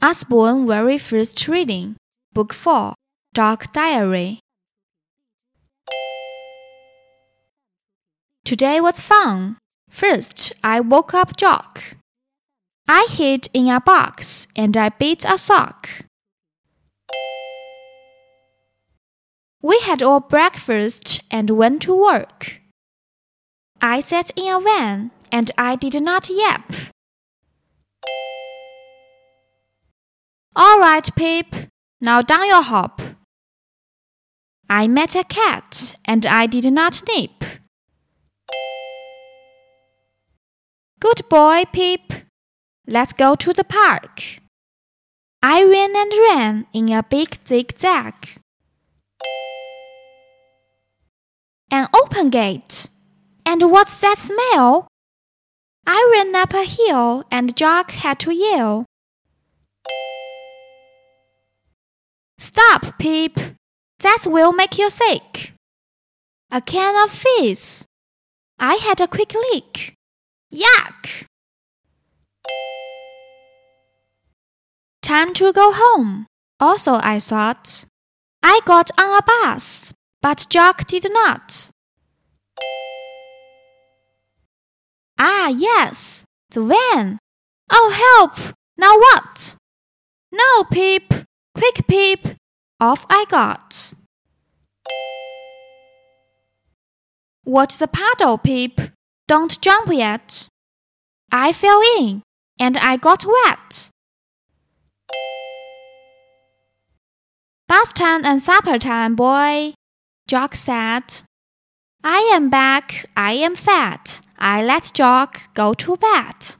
Usborne Very First Reading, Book 4, Dog Diary. Today was fun. First, I woke up Jock. I hid in a box and I beat a sock. We had our breakfast and went to work. I sat in a van and I did not yap. All right, Pip, now down your hop. I met a cat and I did not nip. Good boy, Pip. Let's go to the park. I ran and ran in a big zigzag. An open gate. And what's that smell? I ran up a hill and Jock had to yell. Stop, Pip. That will make you sick. A can of fizz. I had a quick leak. Yuck! Time to go home. Also, I thought. I got on a bus, but Jock did not. Ah, yes, the van. Oh, help! Now what? No, Pip. Quick, Pip. Off I got. Watch the puddle, Pip. Don't jump yet. I fell in and I got wet. Bath time and supper time, boy, Jock said. I am back, I am fat. I let Jock go to bed.